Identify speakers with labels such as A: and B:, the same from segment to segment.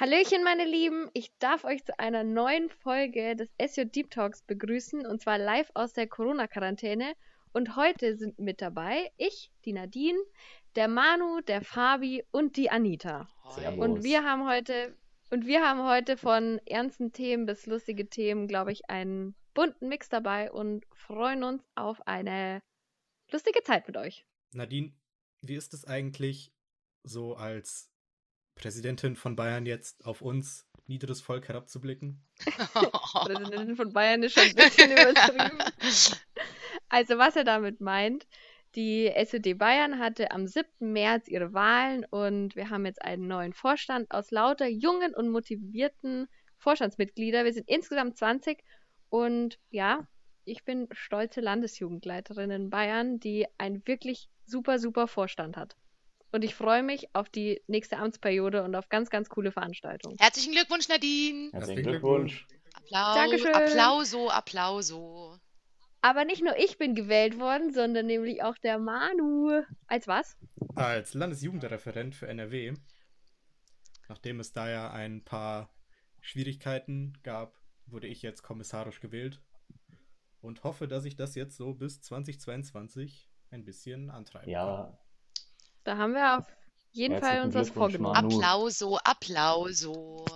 A: Hallöchen, meine Lieben. Ich darf euch zu einer neuen Folge des SJ Deep Talks begrüßen und zwar live aus der Corona-Quarantäne. Und heute sind mit dabei ich, die Nadine, der Manu, der Fabi und die Anita.
B: Servus.
A: Und wir haben heute und wir haben heute von ernsten Themen bis lustige Themen, glaube ich, einen bunten Mix dabei und freuen uns auf eine lustige Zeit mit euch.
C: Nadine, wie ist es eigentlich, so als Präsidentin von Bayern jetzt auf uns, niederes Volk, herabzublicken?
A: Präsidentin von Bayern ist schon ein bisschen übertrieben. Also, was er damit meint, die SED Bayern hatte am 7. März ihre Wahlen und wir haben jetzt einen neuen Vorstand aus lauter jungen und motivierten Vorstandsmitgliedern. Wir sind insgesamt 20 und ja, ich bin stolze Landesjugendleiterin in Bayern, die einen wirklich super, super Vorstand hat. Und ich freue mich auf die nächste Amtsperiode und auf ganz, ganz coole Veranstaltungen.
D: Herzlichen Glückwunsch, Nadine.
B: Herzlichen Glückwunsch.
D: Applaus,
A: Dankeschön.
D: Applauso, Applauso.
A: Aber nicht nur ich bin gewählt worden, sondern nämlich auch der Manu. Als was?
C: Als Landesjugendreferent für NRW, nachdem es da ja ein paar Schwierigkeiten gab, wurde ich jetzt kommissarisch gewählt und hoffe, dass ich das jetzt so bis 2022 ein bisschen antreiben kann.
B: Ja,
A: Da haben wir auf jeden
B: Herzlichen
A: Fall uns was vorgenommen.
D: Applauso, Applauso.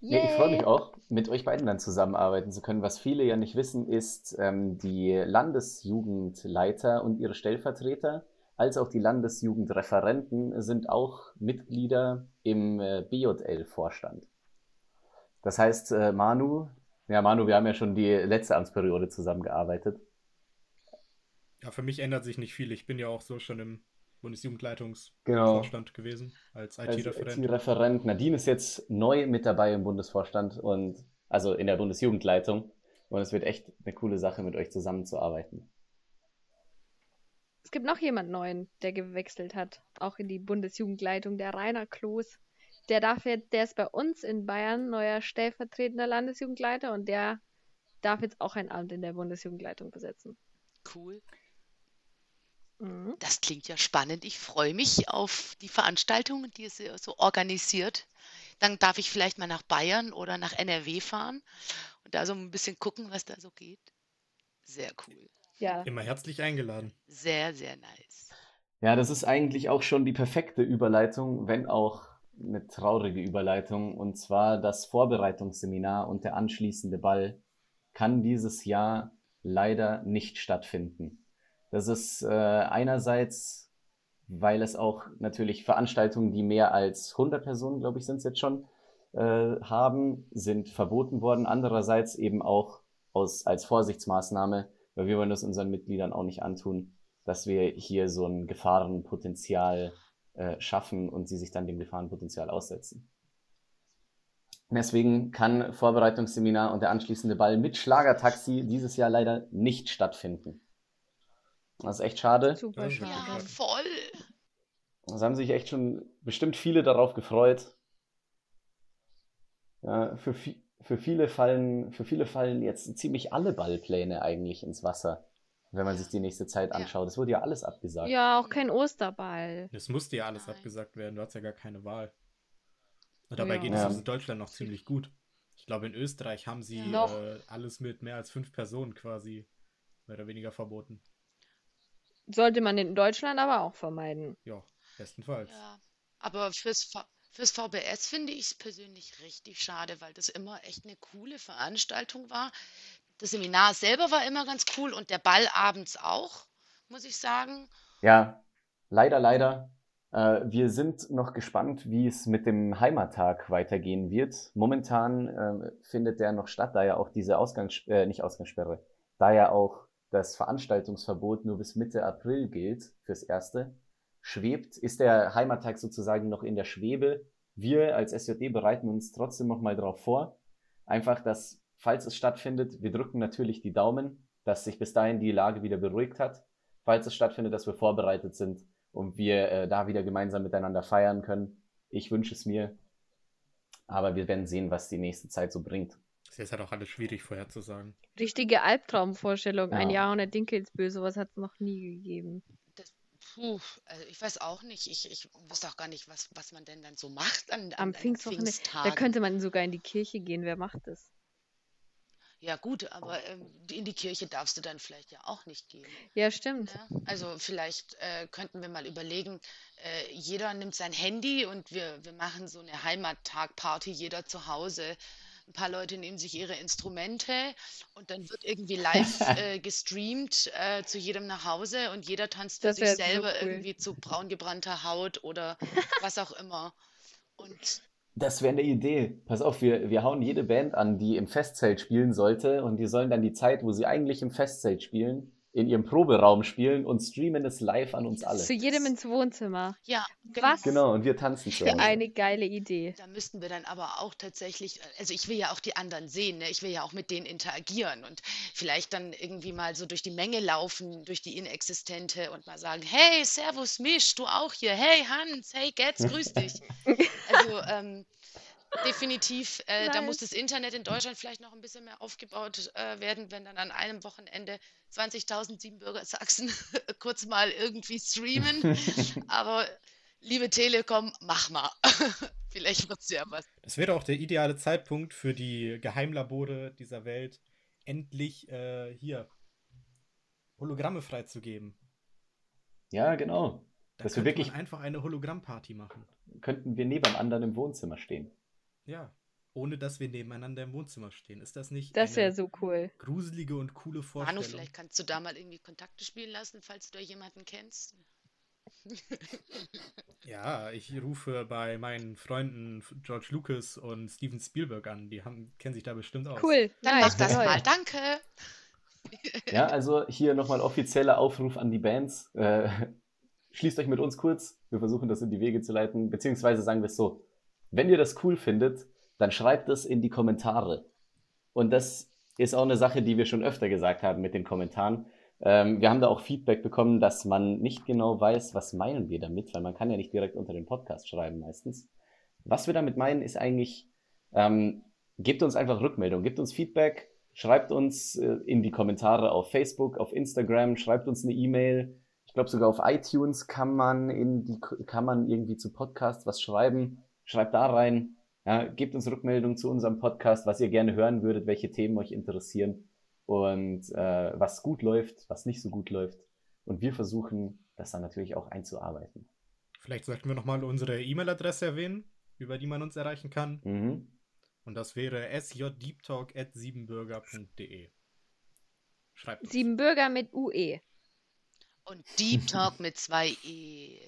B: Nee, ich freue mich auch, mit euch beiden dann zusammenarbeiten zu können. Was viele ja nicht wissen, ist, ähm, die Landesjugendleiter und ihre Stellvertreter, als auch die Landesjugendreferenten sind auch Mitglieder im äh, BJL-Vorstand. Das heißt, äh, Manu, ja, Manu, wir haben ja schon die letzte Amtsperiode zusammengearbeitet.
C: Ja, für mich ändert sich nicht viel. Ich bin ja auch so schon im Bundesjugendleitungsvorstand
B: Genau.
C: gewesen, als
B: Als
C: IT-Referent.
B: IT-Referent. Nadine ist jetzt neu mit dabei im Bundesvorstand und also in der Bundesjugendleitung. Und es wird echt eine coole Sache, mit euch zusammenzuarbeiten.
A: Es gibt noch jemand Neuen, der gewechselt hat, auch in die Bundesjugendleitung, der Rainer Kloß. Der darf jetzt, der ist bei uns in Bayern neuer stellvertretender Landesjugendleiter und der darf jetzt auch ein Amt in der Bundesjugendleitung besetzen.
D: Cool.
A: Mhm.
D: Das klingt ja spannend. Ich freue mich auf die Veranstaltung, die ihr so organisiert. Dann darf ich vielleicht mal nach Bayern oder nach NRW fahren und da so ein bisschen gucken, was da so geht. Sehr cool.
A: Ja,
C: Immer herzlich eingeladen.
D: Sehr, sehr nice.
B: Ja, das ist eigentlich auch schon die perfekte Überleitung, wenn auch eine traurige Überleitung. Und zwar das Vorbereitungsseminar und der anschließende Ball kann dieses Jahr leider nicht stattfinden. Das ist äh, einerseits, weil es auch natürlich Veranstaltungen, die mehr als 100 Personen, glaube ich, sind es jetzt schon, äh, haben, sind verboten worden. Andererseits eben auch aus, als Vorsichtsmaßnahme, weil wir wollen das unseren Mitgliedern auch nicht antun, dass wir hier so ein Gefahrenpotenzial äh, schaffen und sie sich dann dem Gefahrenpotenzial aussetzen. Deswegen kann Vorbereitungsseminar und der anschließende Ball mit Schlagertaxi dieses Jahr leider nicht stattfinden. Das ist echt schade.
A: super
C: Ja,
A: schade.
D: Ja, voll.
B: Es haben sich echt schon bestimmt viele darauf gefreut. Ja, für, für, viele fallen, für viele fallen jetzt ziemlich alle Ballpläne eigentlich ins Wasser, wenn man sich die nächste Zeit anschaut. Es wurde ja alles abgesagt.
A: Ja, auch kein Osterball.
C: Es musste ja alles
D: Nein.
C: abgesagt werden, du hast ja gar keine Wahl. Und dabei
A: Ja.
C: geht es
B: Ja.
C: uns in Deutschland noch ziemlich gut. Ich glaube, in Österreich haben sie äh, alles mit mehr als fünf Personen quasi mehr oder weniger verboten.
A: Sollte man in Deutschland aber auch vermeiden.
C: Ja, bestenfalls.
D: Ja, aber fürs, V- fürs VBS finde ich es persönlich richtig schade, weil das immer echt eine coole Veranstaltung war. Das Seminar selber war immer ganz cool und der Ball abends auch, muss ich sagen.
B: Ja, leider, leider. Äh, wir sind noch gespannt, wie es mit dem Heimattag weitergehen wird. Momentan äh, findet der noch statt, da ja auch diese Ausgangs äh, nicht Ausgangssperre, da ja auch das Veranstaltungsverbot nur bis Mitte April gilt fürs Erste. Schwebt, ist der Heimattag sozusagen noch in der Schwebe. Wir als SJD bereiten uns trotzdem noch mal darauf vor. Einfach, dass, falls es stattfindet, wir drücken natürlich die Daumen, dass sich bis dahin die Lage wieder beruhigt hat. Falls es stattfindet, dass wir vorbereitet sind und wir äh, da wieder gemeinsam miteinander feiern können. Ich wünsche es mir. Aber wir werden sehen, was die nächste Zeit so bringt.
C: Das ist halt auch alles schwierig vorherzusagen.
A: Richtige Albtraumvorstellung. Ein
B: Ja.
A: Jahr ohne Dinkelsbö, sowas hat es noch nie gegeben.
D: Puh, also ich weiß auch nicht. Ich, ich wüsste auch gar nicht, was, was man denn dann so macht an,
A: Am
D: an, an
A: Pfingstwochenende. Da
D: Pfingsttagen.
A: könnte man sogar in die Kirche gehen. Wer macht das?
D: Ja gut, aber ähm, in die Kirche darfst du dann vielleicht ja auch nicht gehen.
A: Ja, stimmt.
D: Ja, also vielleicht äh, könnten wir mal überlegen, äh, jeder nimmt sein Handy und wir, wir machen so eine Heimattag-Party, jeder zu Hause. Ein paar Leute nehmen sich ihre Instrumente und dann wird irgendwie live äh, gestreamt äh, zu jedem nach Hause und jeder tanzt für
A: Das
D: sich
A: wäre so
D: selber
A: cool.
D: irgendwie zu braun gebrannter Haut oder was auch immer. Und
B: Das wäre eine Idee. Pass auf, wir, wir hauen jede Band an, die im Festzelt spielen sollte und die sollen dann die Zeit, wo sie eigentlich im Festzelt spielen, in ihrem Proberaum spielen und streamen es live an uns alle.
A: Zu jedem ins Wohnzimmer.
D: ja, genau.
A: Was
B: Genau, und wir tanzen
A: für
B: Hause.
A: eine geile Idee.
D: Da müssten wir dann aber auch tatsächlich, also ich will ja auch die anderen sehen, ne? Ich will ja auch mit denen interagieren und vielleicht dann irgendwie mal so durch die Menge laufen, durch die Inexistente und mal sagen, hey, Servus Misch, du auch hier, hey Hans, hey Getz, grüß dich. Also ähm, definitiv, äh, da muss das Internet in Deutschland vielleicht noch ein bisschen mehr aufgebaut äh, werden, wenn dann an einem Wochenende 20.000 Siebenbürger Sachsen kurz mal irgendwie streamen. Aber liebe Telekom, mach mal. Vielleicht wird's ja was.
C: Das wäre auch der ideale Zeitpunkt für die Geheimlabore dieser Welt, endlich äh, hier Hologramme freizugeben.
B: Ja, genau.
C: Da
B: Dass wir wirklich-
C: einfach eine Hologrammparty machen.
B: Könnten wir neben anderen im Wohnzimmer stehen.
C: Ja. Ohne dass wir nebeneinander im Wohnzimmer stehen. Ist das nicht
A: Das wäre
C: eine
A: so cool.
C: gruselige und coole Vorstellung?
D: Manu, vielleicht kannst du da mal irgendwie Kontakte spielen lassen, falls du da jemanden kennst.
C: Ja, ich rufe bei meinen Freunden George Lucas und Steven Spielberg an. Die haben, kennen sich da bestimmt aus.
A: Cool.
D: Dann
A: nice,
D: mach das mal. Danke.
B: Ja, also hier nochmal offizieller Aufruf an die Bands. Äh, schließt euch mit uns kurz. Wir versuchen das in die Wege zu leiten. Beziehungsweise sagen wir es so. Wenn ihr das cool findet, dann schreibt es in die Kommentare. Und das ist auch eine Sache, die wir schon öfter gesagt haben mit den Kommentaren. Ähm, wir haben da auch Feedback bekommen, dass man nicht genau weiß, was meinen wir damit, weil man kann ja nicht direkt unter den Podcast schreiben meistens. Was wir damit meinen, ist eigentlich, ähm, gebt uns einfach Rückmeldung, gebt uns Feedback, schreibt uns äh, in die Kommentare auf Facebook, auf Instagram, schreibt uns eine E-Mail. Ich glaube sogar auf iTunes kann man in die kann man irgendwie zu Podcast was schreiben. Schreibt da rein. Ja, gebt uns Rückmeldung zu unserem Podcast, was ihr gerne hören würdet, welche Themen euch interessieren und äh, was gut läuft, was nicht so gut läuft. Und wir versuchen, das dann natürlich auch einzuarbeiten.
C: Vielleicht sollten wir nochmal unsere E-Mail-Adresse erwähnen, über die man uns erreichen kann.
B: Mhm.
C: Und das wäre sjdeeptalk.siebenbürger.de. Schreibt uns.
A: Sieben Bürger mit. UE.
D: Und Deep Talk mit zwei E.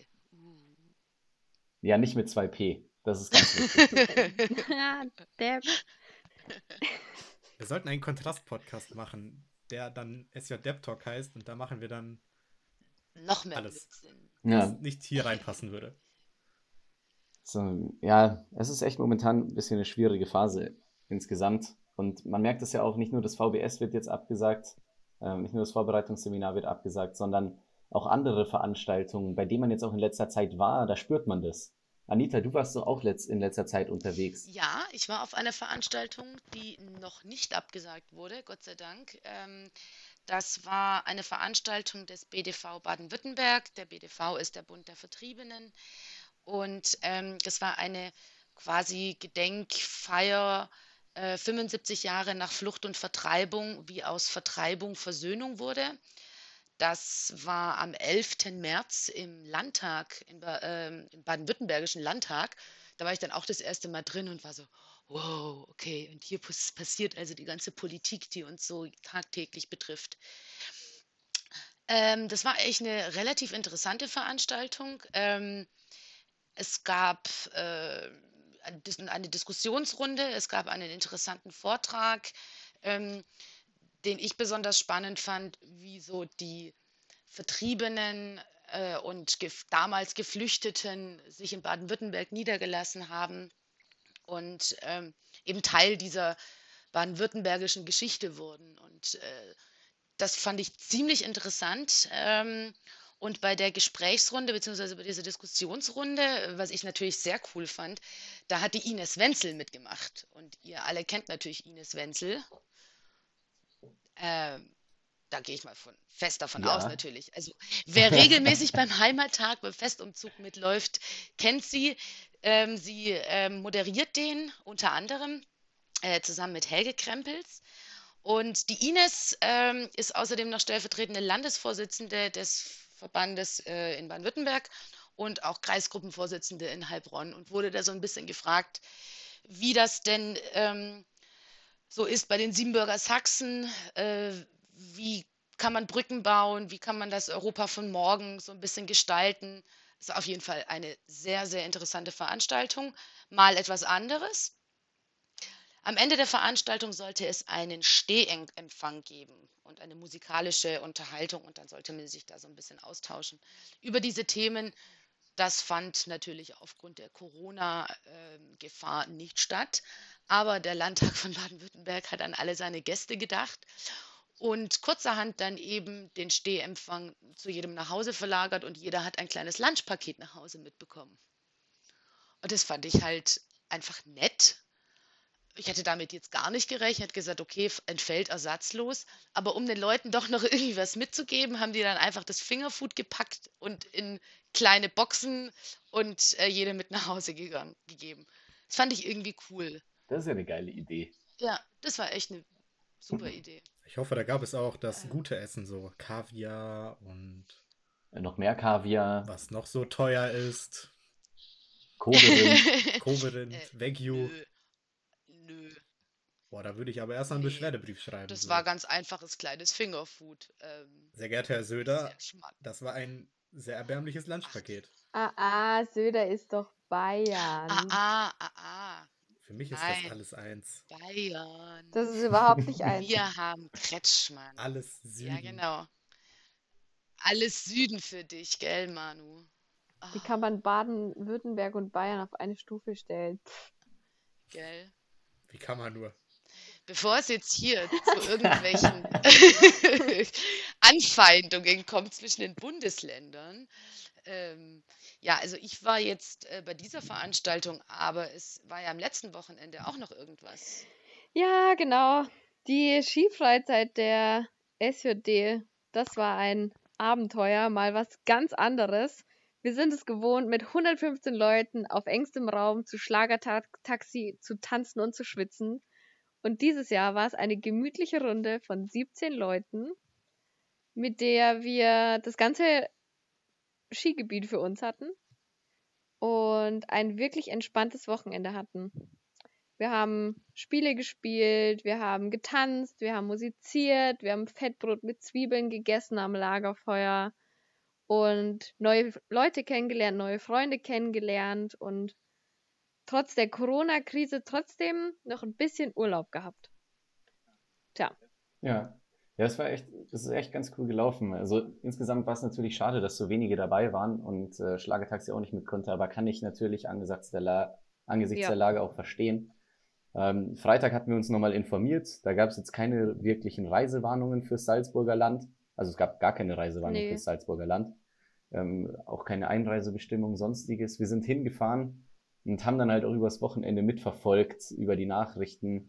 B: Ja, nicht mit 2P. Das ist ganz wichtig.
C: Wir sollten einen Kontrast-Podcast machen, der dann SJ Depp Talk heißt und da machen wir dann,
D: Noch mehr
C: Alles.
D: Blödsinn.
B: ja,
C: was nicht hier reinpassen würde.
B: So, ja, es ist echt momentan ein bisschen eine schwierige Phase insgesamt. Und man merkt es ja auch, nicht nur das VBS wird jetzt abgesagt, ähm, nicht nur das Vorbereitungsseminar wird abgesagt, sondern auch andere Veranstaltungen, bei denen man jetzt auch in letzter Zeit war, da spürt man das. Anita, du warst doch auch in letzter Zeit unterwegs.
D: Ja, ich war auf einer Veranstaltung, die noch nicht abgesagt wurde, Gott sei Dank. Ähm, das war eine Veranstaltung des BDV Baden-Württemberg. Der BDV ist der Bund der Vertriebenen. Und ähm, das war eine quasi Gedenkfeier, äh, 75 Jahre nach Flucht und Vertreibung, wie aus Vertreibung Versöhnung wurde. Das war am 11. März im Landtag, im, ähm, im baden-württembergischen Landtag. Da war ich dann auch das erste Mal drin und war so, wow, okay, und hier pass- passiert also die ganze Politik, die uns so tagtäglich betrifft. Ähm, das war echt eine relativ interessante Veranstaltung. Ähm, es gab äh, eine Diskussionsrunde, es gab einen interessanten Vortrag, ähm, den ich besonders spannend fand, wie so die Vertriebenen äh, und gef damals Geflüchteten sich in Baden-Württemberg niedergelassen haben und ähm, eben Teil dieser baden-württembergischen Geschichte wurden. Und äh, das fand ich ziemlich interessant. Ähm, und bei der Gesprächsrunde, beziehungsweise bei dieser Diskussionsrunde, was ich natürlich sehr cool fand, da hat die Ines Wenzel mitgemacht. Und ihr alle kennt natürlich Ines Wenzel. Ähm, Da gehe ich mal von, fest davon ja. aus, natürlich. Also, wer regelmäßig beim Heimattag, beim Festumzug mitläuft, kennt sie. Ähm, sie ähm, moderiert den unter anderem äh, zusammen mit Helge Krempels. Und die Ines ähm, ist außerdem noch stellvertretende Landesvorsitzende des Verbandes äh, in Baden-Württemberg und auch Kreisgruppenvorsitzende in Heilbronn und wurde da so ein bisschen gefragt, wie das denn ähm, so ist bei den Siebenbürger Sachsen, äh, wie kann man Brücken bauen, wie kann man das Europa von morgen so ein bisschen gestalten. Das ist auf jeden Fall eine sehr, sehr interessante Veranstaltung. Mal etwas anderes. Am Ende der Veranstaltung sollte es einen Stehempfang geben und eine musikalische Unterhaltung und dann sollte man sich da so ein bisschen austauschen über diese Themen. Das fand natürlich aufgrund der Corona-Gefahr nicht statt, aber der Landtag von Baden-Württemberg hat an alle seine Gäste gedacht und kurzerhand dann eben den Stehempfang zu jedem nach Hause verlagert und jeder hat ein kleines Lunchpaket nach Hause mitbekommen. Und das fand ich halt einfach nett. Ich hätte damit jetzt gar nicht gerechnet, gesagt, okay, entfällt ersatzlos. Aber um den Leuten doch noch irgendwie was mitzugeben, haben die dann einfach das Fingerfood gepackt und in kleine Boxen und äh, jede mit nach Hause gegangen, gegeben. Das fand ich irgendwie cool.
B: Das ist ja eine geile Idee.
D: Ja, das war echt eine super Idee.
C: Ich hoffe, da gab es auch das gute Essen, so Kaviar und.
B: Noch mehr Kaviar.
C: Was noch so teuer ist.
B: Koberind.
C: Koberind, äh, Wagyu. Nö. nö. Boah, da würde ich aber erst einen nee, Beschwerdebrief schreiben.
D: Das so. war ganz einfaches kleines Fingerfood. Ähm,
C: sehr geehrter Herr Söder, das war ein sehr erbärmliches Lunchpaket.
A: Ah, ah, Söder ist doch Bayern.
D: Ah, ah, ah, ah.
C: Für mich ist Nein. das alles eins.
D: Bayern.
A: Das ist überhaupt nicht eins.
D: Wir haben Kretschmann.
C: Alles Süden.
D: Ja, genau. Alles Süden für dich, gell, Manu?
A: Wie kann man Baden-Württemberg und Bayern auf eine Stufe stellen?
D: Gell?
C: Wie kann man nur?
D: Bevor es jetzt hier zu irgendwelchen Anfeindungen kommt zwischen den Bundesländern, ähm, ja, also ich war jetzt äh, bei dieser Veranstaltung, aber es war ja am letzten Wochenende auch noch irgendwas.
A: Ja, genau. Die Skifreizeit der SJD, das war ein Abenteuer, mal was ganz anderes. Wir sind es gewohnt, mit 115 Leuten auf engstem Raum zu Schlagertaxi zu tanzen und zu schwitzen. Und dieses Jahr war es eine gemütliche Runde von 17 Leuten, mit der wir das ganze Skigebiet für uns hatten und ein wirklich entspanntes Wochenende hatten. Wir haben Spiele gespielt, wir haben getanzt, wir haben musiziert, wir haben Fettbrot mit Zwiebeln gegessen am Lagerfeuer und neue Leute kennengelernt, neue Freunde kennengelernt und trotz der Corona-Krise trotzdem noch ein bisschen Urlaub gehabt. Tja.
B: Ja, ja, es war echt, es ist echt ganz cool gelaufen. Also insgesamt war es natürlich schade, dass so wenige dabei waren und äh, Schlagertaxi auch nicht mit konnte, aber kann ich natürlich angesichts der, La angesichts ja. der Lage auch verstehen. Ähm, Freitag hatten wir uns nochmal informiert. Da gab es jetzt keine wirklichen Reisewarnungen fürs Salzburger Land. Also es gab gar keine Reisewarnung nee. fürs Salzburger Land. Ähm, auch keine Einreisebestimmung, sonstiges. Wir sind hingefahren und haben dann halt auch übers Wochenende mitverfolgt, über die Nachrichten,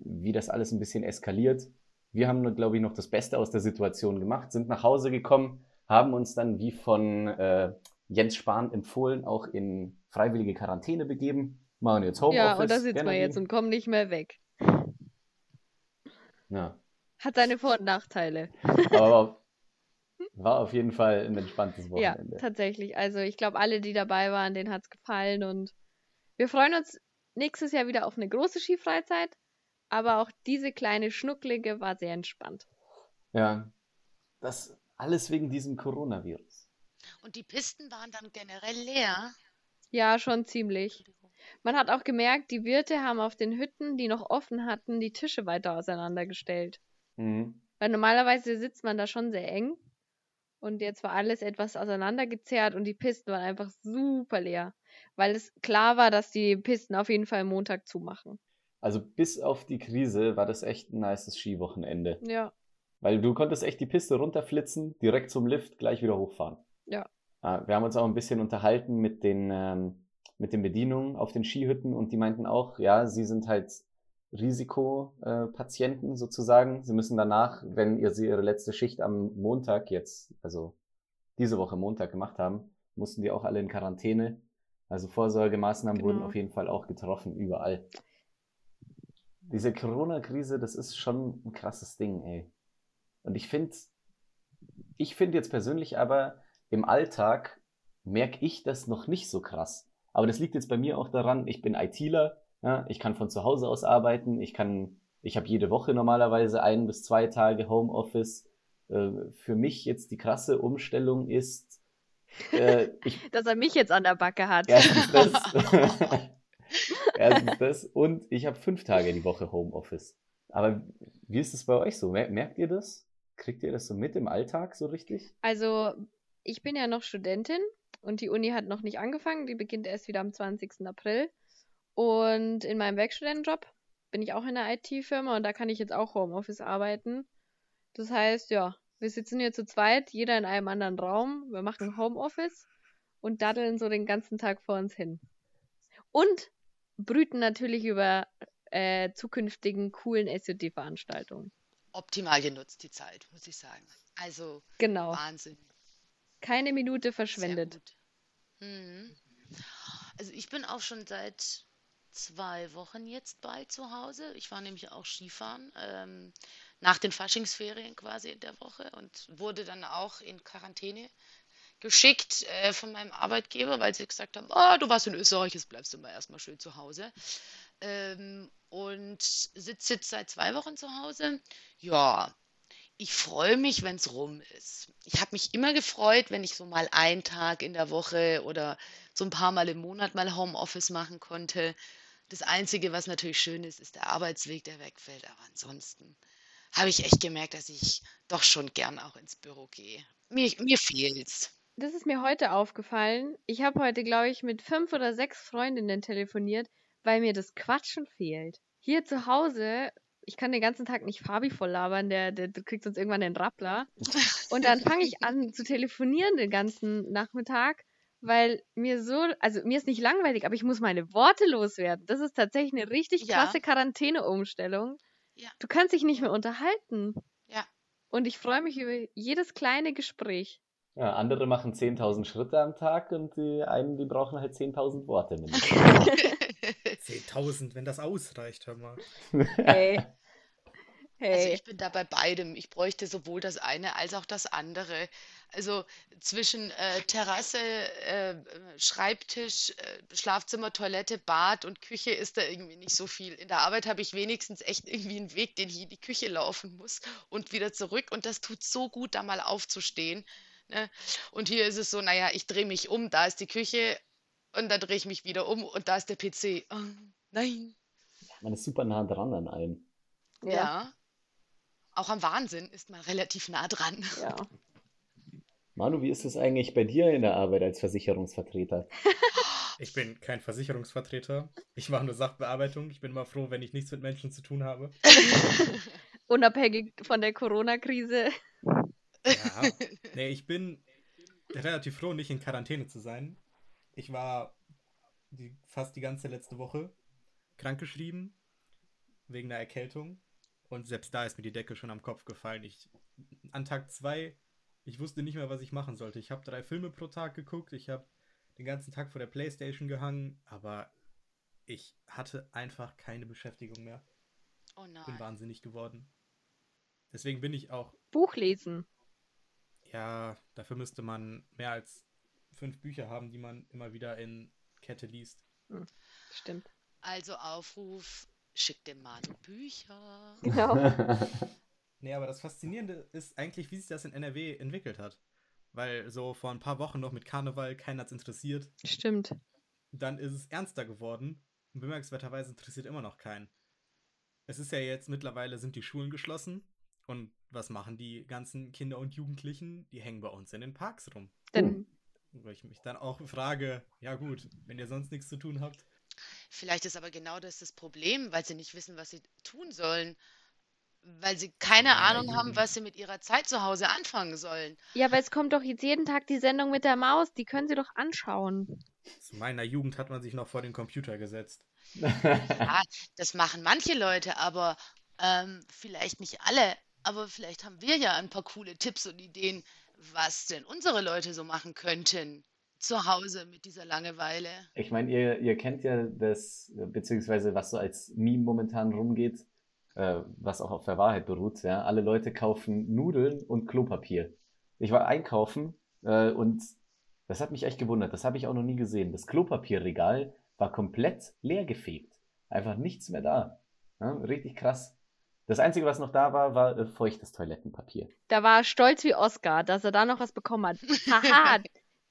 B: wie das alles ein bisschen eskaliert wir haben, glaube ich, noch das Beste aus der Situation gemacht, sind nach Hause gekommen, haben uns dann wie von äh, Jens Spahn empfohlen, auch in freiwillige Quarantäne begeben, machen jetzt Homeoffice.
A: Ja, und da sitzen wir jetzt und kommen nicht mehr weg.
B: Ja.
A: Hat seine Vor- und Nachteile.
B: Aber war auf jeden Fall ein entspanntes Wochenende.
A: Ja, tatsächlich. Also ich glaube, alle, die dabei waren, denen hat es gefallen und wir freuen uns nächstes Jahr wieder auf eine große Skifreizeit aber auch diese kleine Schnucklige war sehr entspannt.
B: Ja, das alles wegen diesem Coronavirus.
D: Und die Pisten waren dann generell leer?
A: Ja, schon ziemlich. Man hat auch gemerkt, die Wirte haben auf den Hütten, die noch offen hatten, die Tische weiter auseinandergestellt. Mhm. Weil normalerweise sitzt man da schon sehr eng. Und jetzt war alles etwas auseinandergezerrt und die Pisten waren einfach super leer. Weil es klar war, dass die Pisten auf jeden Fall Montag zumachen.
B: Also bis auf die Krise war das echt ein nices Skiwochenende.
A: Ja.
B: Weil du konntest echt die Piste runterflitzen, direkt zum Lift, gleich wieder hochfahren.
A: Ja.
B: Ah, wir haben uns auch ein bisschen unterhalten mit den, ähm, mit den Bedienungen auf den Skihütten und die meinten auch, ja, sie sind halt Risikopatienten sozusagen. Sie müssen danach, wenn ihr sie ihre letzte Schicht am Montag jetzt, also diese Woche Montag gemacht haben, mussten die auch alle in Quarantäne. Also Vorsorgemaßnahmen
A: Genau.
B: wurden auf jeden Fall auch getroffen, überall. Diese Corona-Krise, das ist schon ein krasses Ding, ey. Und ich finde, ich finde jetzt persönlich aber, im Alltag merke ich das noch nicht so krass. Aber das liegt jetzt bei mir auch daran, ich bin ITler, ja, ich kann von zu Hause aus arbeiten, ich kann, ich habe jede Woche normalerweise ein bis zwei Tage Homeoffice. Äh, für mich jetzt die krasse Umstellung ist, äh, ich
A: Dass er mich jetzt an der Backe hat.
B: Erstens das. Erstens das. Und ich habe fünf Tage die Woche Homeoffice. Aber wie ist es bei euch so? Mer- Merkt ihr das? Kriegt ihr das so mit im Alltag so richtig?
A: Also, ich bin ja noch Studentin und die Uni hat noch nicht angefangen. Die beginnt erst wieder am 20. April. Und in meinem Werkstudentenjob bin ich auch in einer IT-Firma und da kann ich jetzt auch Homeoffice arbeiten. Das heißt, ja, wir sitzen hier zu zweit, jeder in einem anderen Raum. Wir machen Homeoffice und daddeln so den ganzen Tag vor uns hin. Und brüten natürlich über äh, zukünftigen coolen SOD-Veranstaltungen.
D: Optimal genutzt, die Zeit, muss ich sagen. Also,
A: Genau.
D: Wahnsinn.
A: Keine Minute verschwendet.
D: Mhm. Also ich bin auch schon seit zwei Wochen jetzt bei zu Hause. Ich war nämlich auch Skifahren, ähm, nach den Faschingsferien quasi in der Woche und wurde dann auch in Quarantäne geschickt äh, von meinem Arbeitgeber, weil sie gesagt haben, ah, du warst in Österreich, jetzt bleibst du mal erstmal schön zu Hause. Ähm, und sitze jetzt seit zwei Wochen zu Hause. Ja, ich freue mich, wenn es rum ist. Ich habe mich immer gefreut, wenn ich so mal einen Tag in der Woche oder so ein paar Mal im Monat mal Homeoffice machen konnte. Das Einzige, was natürlich schön ist, ist der Arbeitsweg, der wegfällt. Aber ansonsten habe ich echt gemerkt, dass ich doch schon gern auch ins Büro gehe. Mir, mir fehlt's.
A: Das ist mir heute aufgefallen. Ich habe heute, glaube ich, mit fünf oder sechs Freundinnen telefoniert, weil mir das Quatschen fehlt. Hier zu Hause, ich kann den ganzen Tag nicht Fabi voll labern, der, der, der kriegt sonst irgendwann den Rappler. Und dann fange ich an zu telefonieren den ganzen Nachmittag, weil mir so, also mir ist nicht langweilig, aber ich muss meine Worte loswerden. Das ist tatsächlich eine richtig
D: Ja.
A: krasse Quarantäneumstellung.
D: Ja.
A: Du kannst dich nicht mehr unterhalten.
D: Ja.
A: Und ich freue mich über jedes kleine Gespräch.
B: Ja, andere machen 10.000 Schritte am Tag und die einen, die brauchen halt 10.000 Worte mindestens.
C: 10.000, wenn das ausreicht, hör mal.
A: Hey.
D: Also
A: Hey.
D: ich bin da bei beidem. Ich bräuchte sowohl das eine als auch das andere. Also zwischen äh, Terrasse, äh, Schreibtisch, äh, Schlafzimmer, Toilette, Bad und Küche ist da irgendwie nicht so viel. In der Arbeit habe ich wenigstens echt irgendwie einen Weg, den ich in die Küche laufen muss und wieder zurück. Und das tut so gut, da mal aufzustehen. Ne? Und hier ist es so, naja, ich drehe mich um, da ist die Küche und dann drehe ich mich wieder um und da ist der PC. Oh, nein.
B: Man ist super nah dran an allem.
A: Ja.
D: Ja. Auch am Wahnsinn ist man relativ nah dran.
A: Ja.
B: Manu, wie ist es eigentlich bei dir in der Arbeit als Versicherungsvertreter?
C: Ich bin kein Versicherungsvertreter. Ich mache nur Sachbearbeitung. Ich bin immer froh, wenn ich nichts mit Menschen zu tun habe.
A: Unabhängig von der Corona-Krise.
C: Ja. Nee, ich bin relativ froh, nicht in Quarantäne zu sein. Ich war die, fast die ganze letzte Woche krankgeschrieben wegen einer Erkältung. Und selbst da ist mir die Decke schon am Kopf gefallen. Ich, an Tag zwei, ich wusste nicht mehr, was ich machen sollte. Ich habe drei Filme pro Tag geguckt. Ich habe den ganzen Tag vor der Playstation gehangen. Aber ich hatte einfach keine Beschäftigung mehr.
D: Oh
C: Bin
D: nein.
C: wahnsinnig geworden. Deswegen bin ich auch
A: Buch lesen.
C: Ja, dafür müsste man mehr als fünf Bücher haben, die man immer wieder in Kette liest.
A: Stimmt.
D: Also Aufruf, schick dem Mann Bücher.
A: Genau.
C: Nee, aber das Faszinierende ist eigentlich, wie sich das in NRW entwickelt hat. Weil so vor ein paar Wochen noch mit Karneval keiner hat's interessiert.
A: Stimmt.
C: Dann ist es ernster geworden und bemerkenswerterweise interessiert immer noch keinen. Es ist ja jetzt mittlerweile sind die Schulen geschlossen und was machen die ganzen Kinder und Jugendlichen? Die hängen bei uns in den Parks rum.
A: Denn
C: Wo ich mich dann auch frage, ja gut, wenn ihr sonst nichts zu tun habt,
D: Vielleicht ist aber genau das das Problem, weil sie nicht wissen, was sie tun sollen. Weil sie keine
C: Ja,
D: Ahnung haben, was sie mit ihrer Zeit zu Hause anfangen sollen.
A: Ja, aber es kommt doch jetzt jeden Tag die Sendung mit der Maus. Die können Sie doch anschauen.
C: Zu meiner Jugend hat man sich noch vor den Computer gesetzt.
D: Ja, das machen manche Leute, aber ähm, vielleicht nicht alle. Aber vielleicht haben wir ja ein paar coole Tipps und Ideen, was denn unsere Leute so machen könnten zu Hause mit dieser Langeweile.
B: Ich meine, ihr, ihr kennt ja das, beziehungsweise was so als Meme momentan rumgeht, äh, was auch auf der Wahrheit beruht. Ja? Alle Leute kaufen Nudeln und Klopapier. Ich war einkaufen äh, und das hat mich echt gewundert. Das habe ich auch noch nie gesehen. Das Klopapierregal war komplett leer gefegt. Einfach nichts mehr da. Ja? Richtig krass. Das Einzige, was noch da war, war äh, feuchtes Toilettenpapier.
A: Da war er stolz wie Oscar, dass er da noch was bekommen hat. Haha,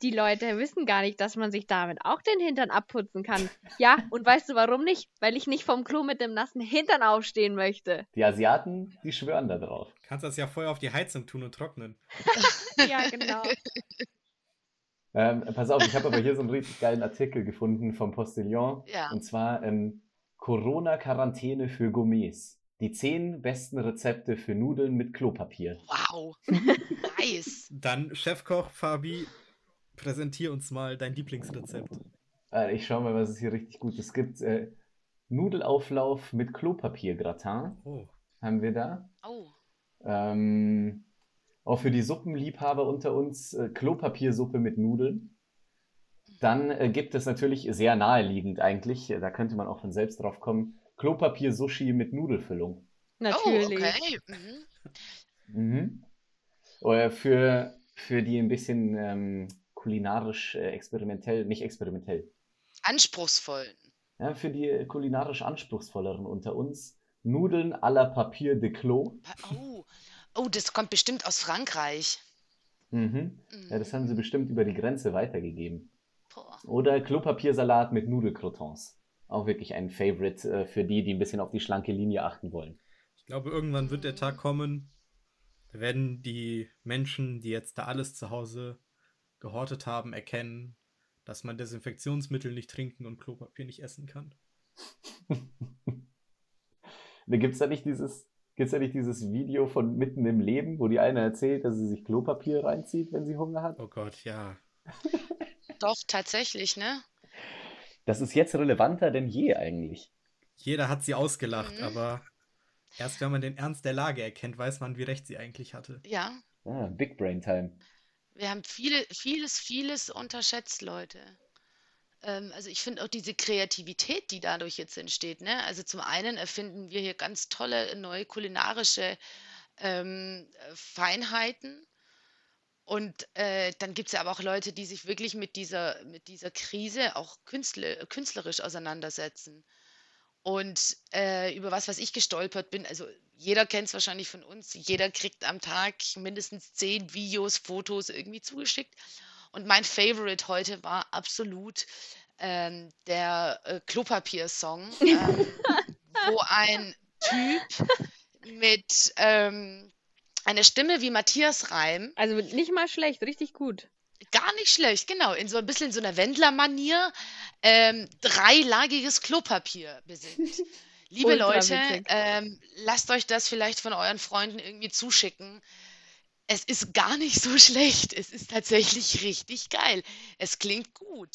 A: die Leute wissen gar nicht, dass man sich damit auch den Hintern abputzen kann. Ja, und weißt du warum nicht? Weil ich nicht vom Klo mit dem nassen Hintern aufstehen möchte.
B: Die Asiaten, die schwören da drauf.
C: Kannst das ja vorher auf die Heizung tun und trocknen.
A: ja, genau.
B: Ähm, pass auf, ich habe aber hier so einen richtig geilen Artikel gefunden vom Postillon.
D: Ja.
B: Und zwar ähm, Corona-Quarantäne für Gourmets. Die zehn besten Rezepte für Nudeln mit Klopapier.
D: Wow. nice.
C: Dann Chefkoch Fabi, präsentier uns mal dein Lieblingsrezept.
B: Äh, ich schaue mal, was es hier richtig Gutes gibt. Äh, Nudelauflauf mit Klopapiergratin
C: Oh.
B: haben wir da.
D: Oh.
B: Ähm, auch für die Suppenliebhaber unter uns äh, Klopapiersuppe mit Nudeln. Dann äh, gibt es natürlich sehr naheliegend eigentlich, äh, da könnte man auch von selbst drauf kommen, Klopapier-Sushi mit Nudelfüllung.
A: Natürlich.
D: Oh, okay. Mhm.
B: Mhm. Oder für, für die ein bisschen ähm, kulinarisch äh, experimentell, nicht experimentell,
D: Anspruchsvoll.
B: ja, für die äh, kulinarisch anspruchsvolleren unter uns, Nudeln à la Papier de Clos.
D: Oh. oh, das kommt bestimmt aus Frankreich.
B: Mhm. Ja, das haben sie bestimmt über die Grenze weitergegeben.
D: Boah.
B: Oder Klopapiersalat mit Nudelcrotons. Auch wirklich ein Favorite äh, für die, die ein bisschen auf die schlanke Linie achten wollen.
C: Ich glaube, irgendwann wird der Tag kommen, da werden die Menschen, die jetzt da alles zu Hause gehortet haben, erkennen, dass man Desinfektionsmittel nicht trinken und Klopapier nicht essen kann.
B: Da gibt's da nicht dieses, gibt's da nicht dieses Video von mitten im Leben, wo die eine erzählt, dass sie sich Klopapier reinzieht, wenn sie Hunger hat?
C: Oh Gott, ja.
D: Doch, tatsächlich, ne?
B: Das ist jetzt relevanter denn je eigentlich.
C: Jeder hat sie ausgelacht,
D: Mhm.
C: aber erst wenn man den Ernst der Lage erkennt, weiß man, wie recht sie eigentlich hatte.
D: Ja.
B: Ah, Big Brain Time.
D: Wir haben viele, vieles, vieles unterschätzt, Leute. Ähm, also ich finde auch diese Kreativität, die dadurch jetzt entsteht, ne? Also zum einen erfinden wir hier ganz tolle neue kulinarische ähm, äh, Feinheiten. Und äh, dann gibt es ja aber auch Leute, die sich wirklich mit dieser, mit dieser Krise auch künstle, künstlerisch auseinandersetzen. Und äh, über was, was ich gestolpert bin, also jeder kennt es wahrscheinlich von uns, jeder kriegt am Tag mindestens zehn Videos, Fotos irgendwie zugeschickt. Und mein Favorite heute war absolut ähm, der äh, Klopapier-Song, ähm, wo ein Typ mit ähm, einer Stimme wie Matthias Reim
A: Also nicht mal schlecht, richtig gut.
D: Gar nicht schlecht, genau. In so ein bisschen so einer Wendler-Manier ähm, dreilagiges Klopapier besingt. Liebe Leute, ähm, lasst euch das vielleicht von euren Freunden irgendwie zuschicken. Es ist gar nicht so schlecht. Es ist tatsächlich richtig geil. Es klingt gut.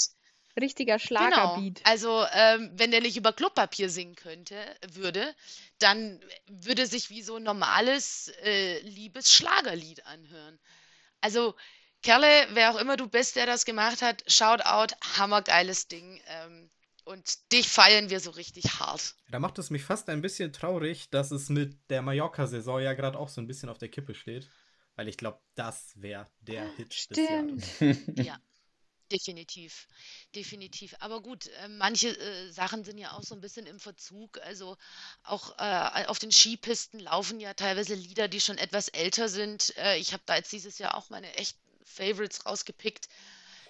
A: Richtiger
D: Genau.
A: Schlagerbeat.
D: Also, ähm, wenn der nicht über Klopapier singen könnte, würde, dann würde sich wie so ein normales, äh, liebes Schlagerlied anhören. Also, Kerle, wer auch immer du bist, der das gemacht hat, Shoutout, hammergeiles Ding. Ähm, und dich feiern wir so richtig hart.
C: Da macht es mich fast ein bisschen traurig, dass es mit der Mallorca-Saison ja gerade auch so ein bisschen auf der Kippe steht. Weil ich glaube, das wäre der Hit des
A: Stimmt.
C: Jahres.
D: Ja, definitiv. Definitiv. Aber gut, äh, manche äh, Sachen sind ja auch so ein bisschen im Verzug. Also auch äh, auf den Skipisten laufen ja teilweise Lieder, die schon etwas älter sind. Äh, ich habe da jetzt dieses Jahr auch meine echten Favorites rausgepickt.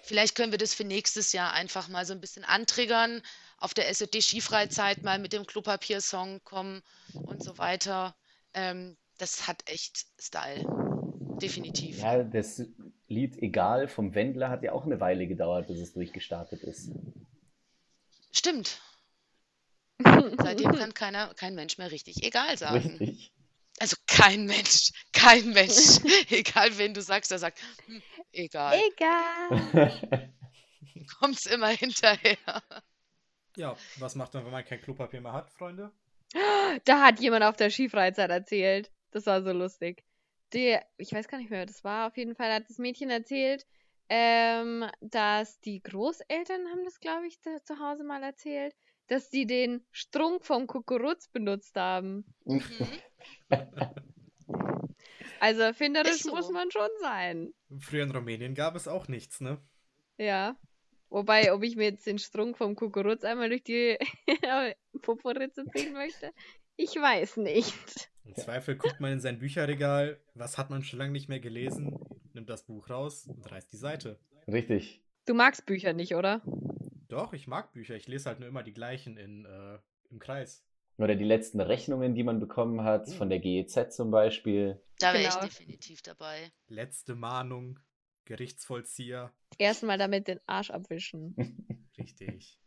D: Vielleicht können wir das für nächstes Jahr einfach mal so ein bisschen antriggern, auf der SOD Skifreizeit mal mit dem Klopapier-Song kommen und so weiter. Ähm, das hat echt Style. Definitiv.
B: Ja, das Lied Egal vom Wendler hat ja auch eine Weile gedauert, bis es durchgestartet ist.
D: Stimmt. Seitdem kann keiner, kein Mensch mehr richtig egal sagen.
B: Richtig.
D: Also kein Mensch, kein Mensch. Egal, wen du sagst, der sagt, hm, egal.
A: Egal.
D: Kommt's immer hinterher.
C: Ja, was macht man, wenn man kein Klopapier mehr hat, Freunde?
A: Da hat jemand auf der Skifreizeit erzählt. Das war so lustig. Die, ich weiß gar nicht mehr, das war. Auf jeden Fall hat das Mädchen erzählt, ähm, dass die Großeltern haben das, glaube ich, zu, zu Hause mal erzählt, dass sie den Strunk vom Kukuruz benutzt haben.
D: Mhm.
A: Also erfinderisch
D: so.
A: muss man schon sein.
C: Früher in Rumänien gab es auch nichts, ne?
A: Ja. Wobei, ob ich mir jetzt den Strunk vom Kukuruz einmal durch die Poporitze ziehen möchte, ich weiß nicht.
C: Im Zweifel guckt man in sein Bücherregal, was hat man schon lange nicht mehr gelesen, nimmt das Buch raus und reißt die Seite.
B: Richtig.
A: Du magst Bücher nicht, oder?
C: Doch, ich mag Bücher, ich lese halt nur immer die gleichen in, äh, im Kreis.
B: Oder die letzten Rechnungen, die man bekommen hat, von der GEZ zum Beispiel.
D: Da wäre
A: Genau.
D: ich definitiv dabei.
C: Letzte Mahnung, Gerichtsvollzieher,
A: Erstmal damit den Arsch abwischen.
C: richtig.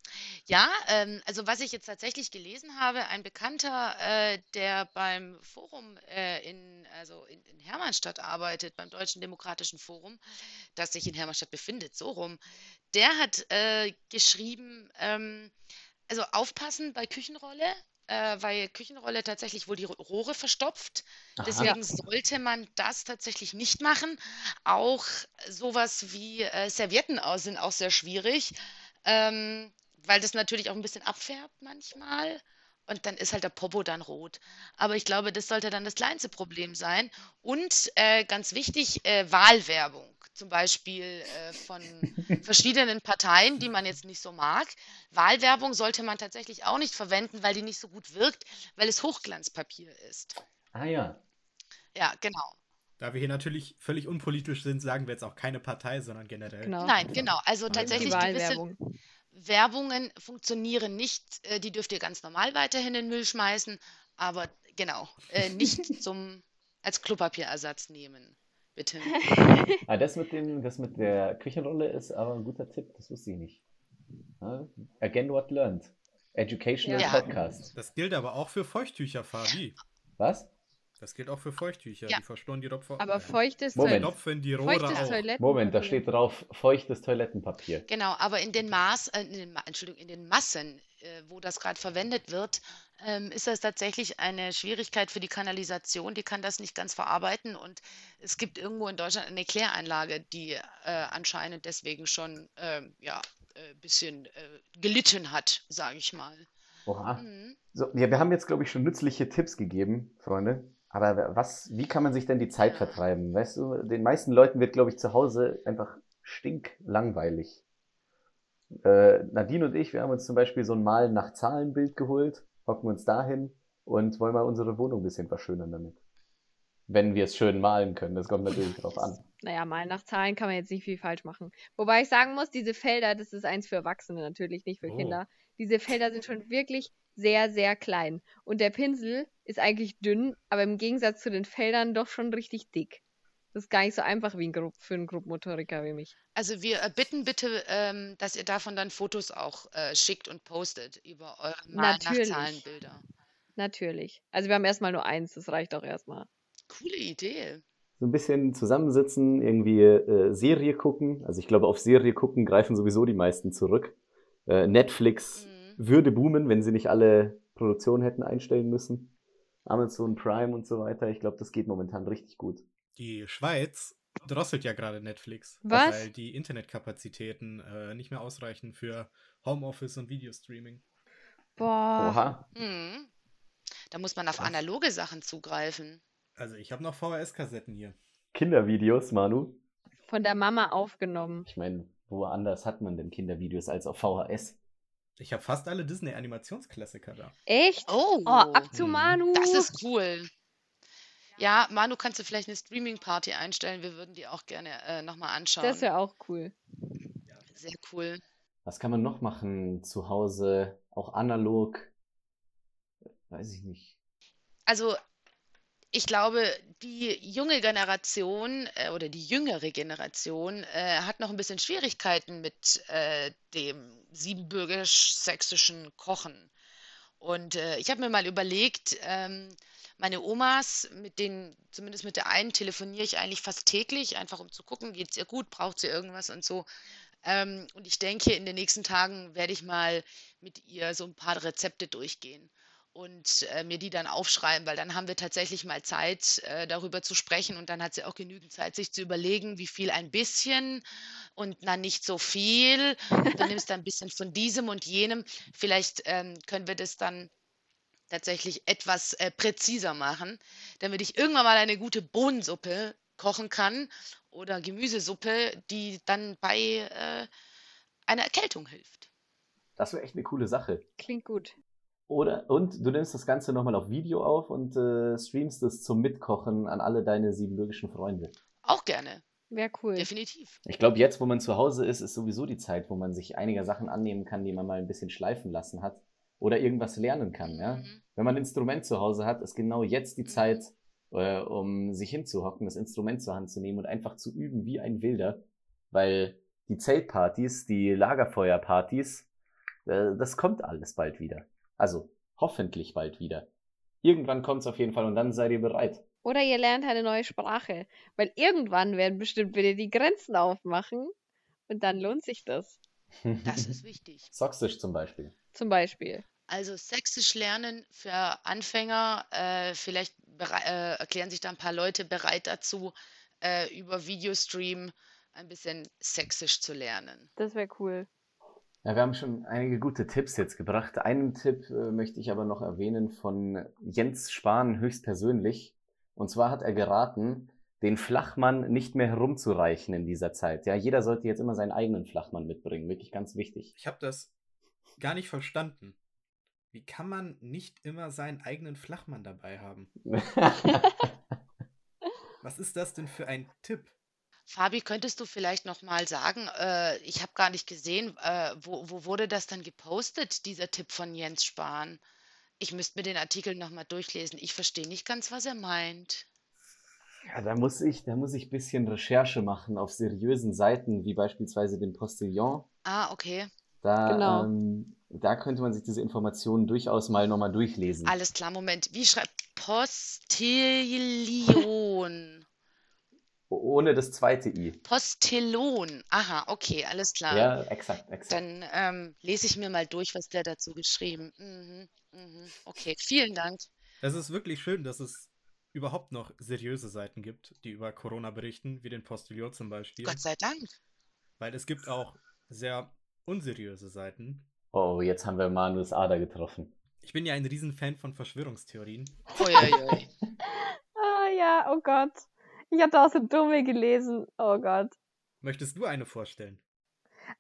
D: Ja, ähm, also was ich jetzt tatsächlich gelesen habe, ein Bekannter, äh, der beim Forum äh, in, also in, in Hermannstadt arbeitet, beim Deutschen Demokratischen Forum, das sich in Hermannstadt befindet, so rum, der hat äh, geschrieben, ähm, also aufpassen bei Küchenrolle, äh, weil Küchenrolle tatsächlich wohl die Rohre verstopft.
B: Aha.
D: Deswegen sollte man das tatsächlich nicht machen. Auch sowas wie äh, Servietten aus sind auch sehr schwierig, ähm, weil das natürlich auch ein bisschen abfärbt manchmal. Und dann ist halt der Popo dann rot. Aber ich glaube, das sollte dann das kleinste Problem sein. Und äh, ganz wichtig, äh, Wahlwerbung. Zum Beispiel äh, von verschiedenen Parteien, die man jetzt nicht so mag. Wahlwerbung sollte man tatsächlich auch nicht verwenden, weil die nicht so gut wirkt, weil es Hochglanzpapier ist.
B: Ah ja.
D: Ja, genau.
C: Da wir hier natürlich völlig unpolitisch sind, sagen wir jetzt auch keine Partei, sondern generell.
A: Genau.
D: Nein, genau. Also
C: Die
A: Die
D: tatsächlich gewisse
A: Wahlwerbung.
D: Werbungen funktionieren nicht. Äh, Die dürft ihr ganz normal weiterhin in den Müll schmeißen, aber genau, äh, nicht zum als Klopapierersatz nehmen. Bitte.
B: Ah, das mit dem, das mit der Küchenrolle ist aber ein guter Tipp, das wusste ich nicht. Again what learned. Educational
D: Ja.
B: Podcast.
C: Das gilt aber auch für Feuchttücher, Fabi.
B: Was?
C: Das gilt auch für Feuchttücher.
D: Ja.
C: Die verstoren die Ropfer.
A: Aber
C: äh,
A: feuchtes,
B: Moment.
A: Toil
C: Stopfen die Rohre
A: feuchtes
C: auch.
A: Toiletten.
B: Moment, da steht drauf feuchtes Toilettenpapier.
D: Genau, aber in den Maß, äh, in den, Entschuldigung, in den Massen, äh, wo das gerade verwendet wird, ähm, ist das tatsächlich eine Schwierigkeit für die Kanalisation. Die kann das nicht ganz verarbeiten und es gibt irgendwo in Deutschland eine Kläranlage, die äh, anscheinend deswegen schon ähm, ja, ein bisschen äh, gelitten hat, sage ich mal.
B: Oha.
D: Mhm.
B: So, ja, wir haben jetzt, glaube ich, schon nützliche Tipps gegeben, Freunde. Aber was, wie kann man sich denn die Zeit vertreiben? Weißt du, den meisten Leuten wird, glaube ich, zu Hause einfach stinklangweilig. Äh, Nadine und ich, wir haben uns zum Beispiel so ein Malen nach Zahlen-Bild geholt, hocken uns dahin und wollen mal unsere Wohnung ein bisschen verschönern damit. Wenn wir es schön malen können, das kommt natürlich drauf an.
A: Naja, mal nach Zahlen kann man jetzt nicht viel falsch machen. Wobei ich sagen muss, diese Felder, das ist eins für Erwachsene natürlich, nicht für
C: Oh.
A: Kinder. Diese Felder sind schon wirklich sehr, sehr klein. Und der Pinsel ist eigentlich dünn, aber im Gegensatz zu den Feldern doch schon richtig dick. Das ist gar nicht so einfach wie ein Grub für einen Grobmotoriker wie mich.
D: Also wir äh, bitten bitte, ähm, dass ihr davon dann Fotos auch äh, schickt und postet über eure Mal
A: Natürlich.
D: Zahlenbilder.
A: Natürlich. Also wir haben erstmal nur eins, das reicht auch erstmal.
D: Coole Idee.
B: So ein bisschen zusammensitzen, irgendwie äh, Serie gucken. Also ich glaube, auf Serie gucken greifen sowieso die meisten zurück. Äh, Netflix
D: Mhm.
B: Würde boomen, wenn sie nicht alle Produktionen hätten einstellen müssen. Amazon Prime und so weiter. Ich glaube, das geht momentan richtig gut.
C: Die Schweiz drosselt ja gerade Netflix.
A: Was?
C: Weil die Internetkapazitäten äh, nicht mehr ausreichen für Homeoffice und Videostreaming.
A: Boah.
B: Oha.
D: Mhm. Da muss man auf
B: Krass.
D: analoge Sachen zugreifen.
C: Also ich habe noch VHS-Kassetten hier.
B: Kindervideos, Manu.
A: Von der Mama aufgenommen.
B: Ich meine, woanders hat man denn Kindervideos als auf VHS?
C: Ich habe fast alle Disney-Animationsklassiker da.
A: Echt?
D: Oh,
A: Oh, ab zu
C: Mhm.
A: Manu.
D: das ist cool. Ja, Manu, kannst du vielleicht eine Streaming-Party einstellen? Wir würden die auch gerne äh, nochmal anschauen.
A: Das wäre auch cool.
D: Sehr cool.
B: Was kann man noch machen zu Hause? Auch analog? Weiß ich nicht.
D: Also, ich glaube, die junge Generation äh, oder die jüngere Generation äh, hat noch ein bisschen Schwierigkeiten mit äh, dem siebenbürgisch-sächsischen Kochen. Und äh, ich habe mir mal überlegt, ähm, meine Omas, mit denen, zumindest mit der einen telefoniere ich eigentlich fast täglich, einfach um zu gucken, geht es ihr gut, braucht sie irgendwas und so. Ähm, und ich denke, in den nächsten Tagen werde ich mal mit ihr so ein paar Rezepte durchgehen und äh, mir die dann aufschreiben, weil dann haben wir tatsächlich mal Zeit, äh, darüber zu sprechen und dann hat sie auch genügend Zeit, sich zu überlegen, wie viel ein bisschen und dann nicht so viel. Und du nimmst dann ein bisschen von diesem und jenem. Vielleicht ähm, können wir das dann tatsächlich etwas äh, präziser machen, damit ich irgendwann mal eine gute Bohnensuppe kochen kann oder Gemüsesuppe, die dann bei äh, einer Erkältung hilft.
B: Das wäre echt eine coole Sache.
A: Klingt gut.
B: Oder, und du nimmst das Ganze nochmal auf Video auf und äh, streamst es zum Mitkochen an alle deine siebenbürgischen Freunde.
D: Auch gerne.
A: Wäre cool.
D: Definitiv.
B: Ich glaube, jetzt, wo man zu Hause ist, ist sowieso die Zeit, wo man sich einiger Sachen annehmen kann, die man mal ein bisschen schleifen lassen hat oder irgendwas lernen kann. Ja?
D: Mhm.
B: Wenn man ein Instrument zu Hause hat, ist genau jetzt die
D: Mhm.
B: Zeit, äh, um sich hinzuhocken, das Instrument zur Hand zu nehmen und einfach zu üben wie ein Wilder, weil die Zeltpartys, die Lagerfeuerpartys, äh, das kommt alles bald wieder. Also hoffentlich bald wieder. Irgendwann kommt es auf jeden Fall und dann seid ihr bereit.
A: Oder ihr lernt eine neue Sprache. Weil irgendwann werden bestimmt wieder die Grenzen aufmachen. Und dann lohnt sich das.
D: Das ist wichtig.
B: Sächsisch zum Beispiel.
A: Zum Beispiel.
D: Also Sächsisch lernen für Anfänger, äh, vielleicht äh, erklären sich da ein paar Leute bereit dazu, äh, über Videostream ein bisschen Sächsisch zu lernen.
A: Das wäre cool.
B: Ja, wir haben schon einige gute Tipps jetzt gebracht. Einen Tipp äh, möchte ich aber noch erwähnen von Jens Spahn höchstpersönlich. Und zwar hat er geraten, den Flachmann nicht mehr herumzureichen in dieser Zeit. Ja, jeder sollte jetzt immer seinen eigenen Flachmann mitbringen. Wirklich ganz wichtig.
C: Ich habe das gar nicht verstanden. Wie kann man nicht immer seinen eigenen Flachmann dabei haben? Was ist das denn für ein Tipp?
D: Fabi, könntest du vielleicht noch mal sagen, äh, ich habe gar nicht gesehen, äh, wo, wo wurde das dann gepostet, dieser Tipp von Jens Spahn? Ich müsste mir den Artikel noch mal durchlesen. Ich verstehe nicht ganz, was er meint.
B: Ja, da muss ich, da muss ich ein bisschen Recherche machen auf seriösen Seiten, wie beispielsweise dem Postillon.
D: Ah, okay.
B: Da,
A: Genau.
B: ähm, da könnte man sich diese Informationen durchaus mal nochmal durchlesen.
D: Alles klar, Moment. Wie schreibt Postillion?
B: Ohne das zweite I.
D: Postillon. Aha, okay, alles klar.
B: Ja, exakt, exakt.
D: Dann ähm, lese ich mir mal durch, was der dazu geschrieben. Mhm, mhm. Okay, vielen Dank.
C: Es ist wirklich schön, dass es überhaupt noch seriöse Seiten gibt, die über Corona berichten, wie den Postillon zum Beispiel.
D: Gott sei Dank.
C: Weil es gibt auch sehr unseriöse Seiten.
B: Oh, jetzt haben wir Manus Ader getroffen.
C: Ich bin ja ein Riesenfan von Verschwörungstheorien.
D: Uiuiui.
A: Ah ja, oh Gott. Ich hatte auch so dumme gelesen. Oh Gott.
C: Möchtest du eine vorstellen?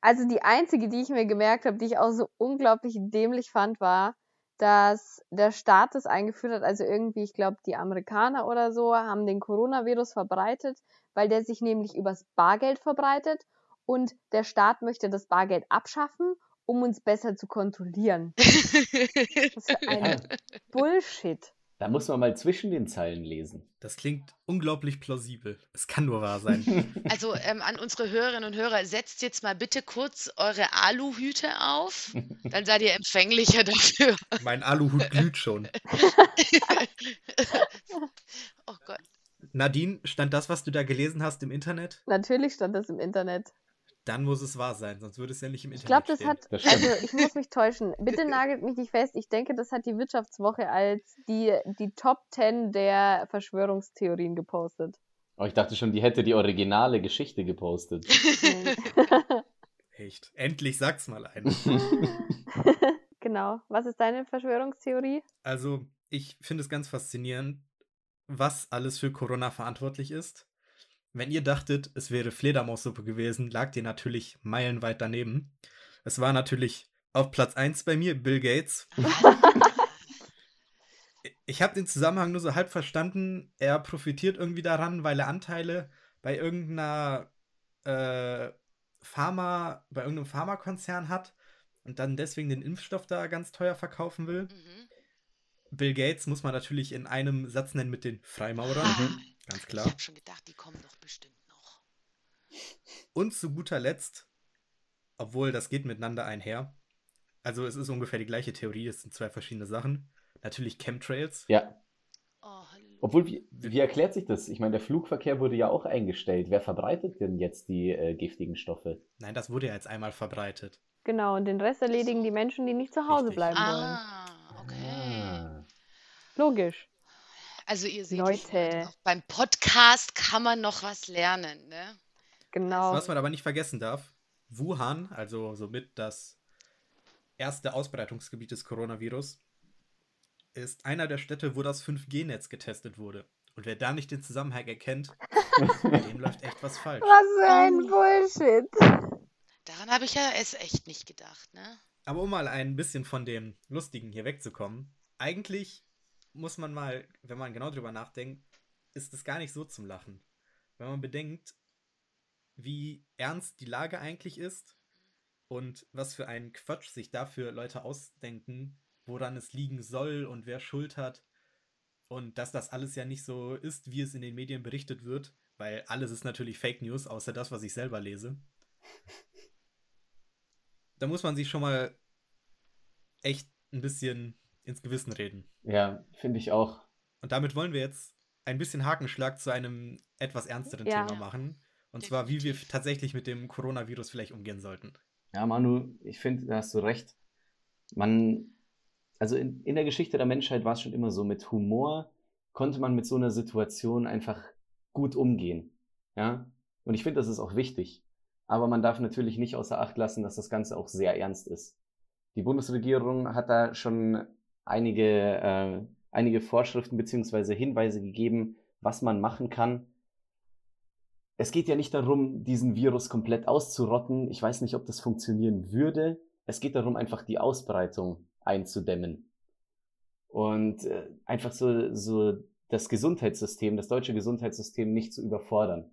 A: Also die einzige, die ich mir gemerkt habe, die ich auch so unglaublich dämlich fand, war, dass der Staat das eingeführt hat. Also irgendwie, ich glaube, die Amerikaner oder so haben den Coronavirus verbreitet, weil der sich nämlich übers Bargeld verbreitet und der Staat möchte das Bargeld abschaffen, um uns besser zu kontrollieren. Was für ein
B: Ja,
A: Bullshit.
B: Da muss man mal zwischen den Zeilen lesen.
C: Das klingt unglaublich plausibel. Es kann nur wahr sein.
D: Also ähm, an unsere Hörerinnen und Hörer, setzt jetzt mal bitte kurz eure Aluhüte auf. Dann seid ihr empfänglicher dafür.
C: mein Aluhut glüht schon.
D: Oh Gott.
C: Nadine, stand das, was du da gelesen hast, im Internet?
A: Natürlich stand das im Internet.
C: Dann muss es wahr sein, sonst würde es ja nicht im
A: Ich
C: Internet
A: glaube, das
C: stehen.
A: hat,
B: Das
A: also ich muss mich täuschen. Bitte nagelt mich nicht fest. Ich denke, das hat die Wirtschaftswoche als die, die Top 10 der Verschwörungstheorien gepostet.
B: Oh, ich dachte schon, die hätte die originale Geschichte gepostet.
C: Echt. Endlich sag's mal einer.
A: genau. Was ist deine Verschwörungstheorie?
C: Also, ich finde es ganz faszinierend, was alles für Corona verantwortlich ist. Wenn ihr dachtet, es wäre Fledermaussuppe gewesen, lagt ihr natürlich meilenweit daneben. Es war natürlich auf Platz 1 bei mir Bill Gates. Ich habe den Zusammenhang nur so halb verstanden. Er profitiert irgendwie daran, weil er Anteile bei irgendeiner äh, Pharma, bei irgendeinem Pharmakonzern hat und dann deswegen den Impfstoff da ganz teuer verkaufen will.
D: Mhm.
C: Bill Gates muss man natürlich in einem Satz nennen mit den Freimaurern,
D: Ah,
C: ganz
D: Ich
C: klar.
D: habe schon gedacht, die kommen doch bestimmt noch.
C: Und zu guter Letzt, obwohl das geht miteinander einher, also es ist ungefähr die gleiche Theorie, es sind zwei verschiedene Sachen. Natürlich Chemtrails.
B: ja,
D: Oh.
B: Obwohl, wie, wie erklärt sich das? Ich meine, der Flugverkehr wurde ja auch eingestellt. Wer verbreitet denn jetzt die äh, giftigen Stoffe?
C: Nein, das wurde ja jetzt einmal verbreitet.
A: Genau, und den Rest erledigen die Menschen, die nicht zu Hause
C: Richtig.
A: bleiben wollen.
D: Ah, okay.
B: Ah.
A: Logisch.
D: Also ihr seht,
A: Leute.
D: Beim Podcast kann man noch was lernen, ne?
A: Genau.
C: Was man aber nicht vergessen darf, Wuhan, also somit das erste Ausbreitungsgebiet des Coronavirus, ist einer der Städte, wo das 5G-Netz getestet wurde. Und wer da nicht den Zusammenhang erkennt, bei dem läuft echt was falsch.
A: Was für ein
D: Oh.
A: Bullshit.
D: Daran habe ich ja es echt nicht gedacht, ne?
C: Aber um mal ein bisschen von dem Lustigen hier wegzukommen, eigentlich muss man mal, wenn man genau drüber nachdenkt, ist es gar nicht so zum Lachen. Wenn man bedenkt, wie ernst die Lage eigentlich ist und was für einen Quatsch sich dafür Leute ausdenken, woran es liegen soll und wer Schuld hat. Und dass das alles ja nicht so ist, wie es in den Medien berichtet wird, weil alles ist natürlich Fake News, außer das, was ich selber lese. Da muss man sich schon mal echt ein bisschen ins Gewissen reden.
B: Ja, finde ich auch.
C: Und damit wollen wir jetzt ein bisschen Hakenschlag zu einem etwas ernsteren
A: Ja.
C: Thema machen. Und zwar, wie wir tatsächlich mit dem Coronavirus vielleicht umgehen sollten.
B: Ja, Manu, ich finde, da hast du recht. Man, also in, in der Geschichte der Menschheit war es schon immer so, mit Humor konnte man mit so einer Situation einfach gut umgehen. Ja, und ich finde, das ist auch wichtig. Aber man darf natürlich nicht außer Acht lassen, dass das Ganze auch sehr ernst ist. Die Bundesregierung hat da schon einige, äh, einige Vorschriften beziehungsweise Hinweise gegeben, was man machen kann. Es geht ja nicht darum, diesen Virus komplett auszurotten. Ich weiß nicht, ob das funktionieren würde. Es geht darum, einfach die Ausbreitung einzudämmen. Und äh, einfach so, so das Gesundheitssystem, das deutsche Gesundheitssystem nicht zu überfordern.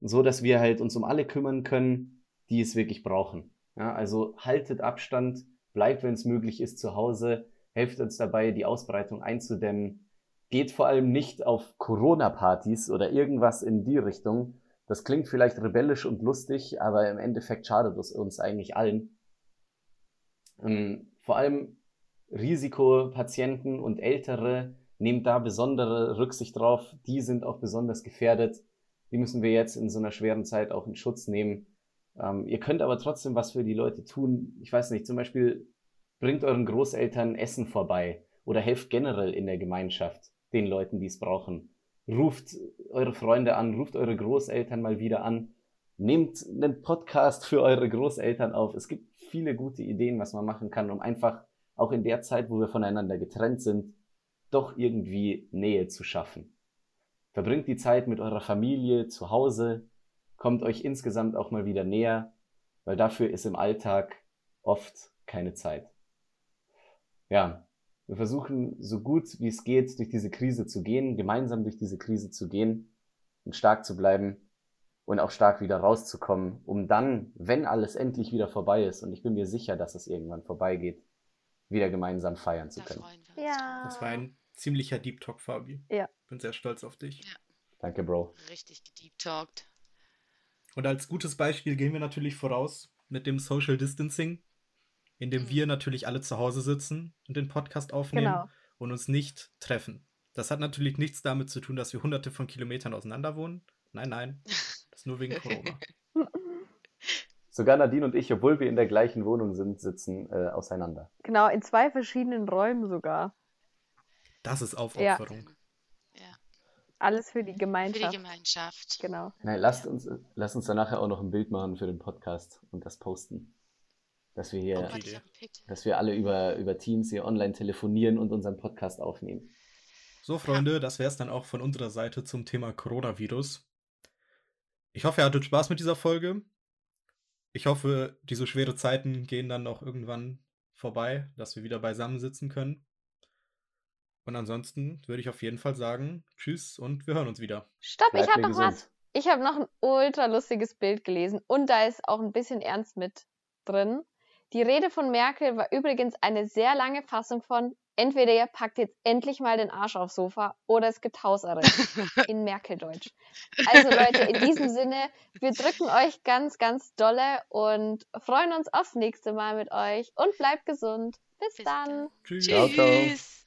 B: So dass wir halt uns um alle kümmern können, die es wirklich brauchen. Ja, also haltet Abstand, bleibt, wenn es möglich ist, zu Hause, helft uns dabei, die Ausbreitung einzudämmen. Geht vor allem nicht auf Corona-Partys oder irgendwas in die Richtung. Das klingt vielleicht rebellisch und lustig, aber im Endeffekt schadet es uns eigentlich allen. Ähm, vor allem Risikopatienten und Ältere, nehmt da besondere Rücksicht drauf. Die sind auch besonders gefährdet. Die müssen wir jetzt in so einer schweren Zeit auch in Schutz nehmen. Ähm, ihr könnt aber trotzdem was für die Leute tun. Ich weiß nicht, zum Beispiel bringt euren Großeltern Essen vorbei oder helft generell in der Gemeinschaft den Leuten, die es brauchen. Ruft eure Freunde an, ruft eure Großeltern mal wieder an. Nehmt einen Podcast für eure Großeltern auf. Es gibt viele gute Ideen, was man machen kann, um einfach auch in der Zeit, wo wir voneinander getrennt sind, doch irgendwie Nähe zu schaffen. Verbringt die Zeit mit eurer Familie zu Hause, kommt euch insgesamt auch mal wieder näher, weil dafür ist im Alltag oft keine Zeit. Ja, wir versuchen so gut wie es geht, durch diese Krise zu gehen, gemeinsam durch diese Krise zu gehen und stark zu bleiben und auch stark wieder rauszukommen, um dann, wenn alles endlich wieder vorbei ist, und ich bin mir sicher, dass es irgendwann vorbeigeht, wieder gemeinsam feiern zu können.
A: Ja.
C: Das war ein ziemlicher Deep Talk, Fabi.
A: Ja.
C: Bin sehr stolz auf dich.
D: Ja.
B: Danke, Bro.
D: Richtig gedeeptalkt.
C: Und als gutes Beispiel gehen wir natürlich voraus mit dem Social Distancing, in dem
D: Mhm.
C: wir natürlich alle zu Hause sitzen und den Podcast aufnehmen
A: Genau.
C: und uns nicht treffen. Das hat natürlich nichts damit zu tun, dass wir hunderte von Kilometern auseinander wohnen. Nein, nein. Das ist nur wegen Corona.
B: Sogar Nadine und ich, obwohl wir in der gleichen Wohnung sind, sitzen äh, auseinander.
A: Genau, in zwei verschiedenen Räumen sogar.
C: Das ist Aufopferung.
D: Ja,
A: Alles für die
D: für die
A: Gemeinschaft.
D: Gemeinschaft.
A: Genau.
B: Nein, lasst uns, lasst uns dann nachher auch noch ein Bild machen für den Podcast und das posten. Dass wir hier,
D: ich gepickt.
B: dass wir alle über, über Teams hier online telefonieren und unseren Podcast aufnehmen.
C: So, Freunde, das wäre es dann auch von unserer Seite zum Thema Coronavirus. Ich hoffe, ihr hattet Spaß mit dieser Folge. Ich hoffe, diese schwere Zeiten gehen dann auch irgendwann vorbei, dass wir wieder beisammen sitzen können. Und ansonsten würde ich auf jeden Fall sagen, tschüss und wir hören uns wieder.
A: Stopp, ich
B: Bleibt
A: habe noch was.
B: gesund.
A: Ich habe noch ein ultra lustiges Bild gelesen und da ist auch ein bisschen ernst mit drin. Die Rede von Merkel war übrigens eine sehr lange Fassung von entweder ihr packt jetzt endlich mal den Arsch aufs Sofa oder es gibt Hausarrest in Merkeldeutsch. Also Leute, in diesem Sinne, wir drücken euch ganz, ganz dolle und freuen uns aufs nächste Mal mit euch und bleibt gesund. Bis,
D: Bis
A: dann.
D: dann.
C: Tschüss.
B: Ciao, ciao.
D: Tschüss.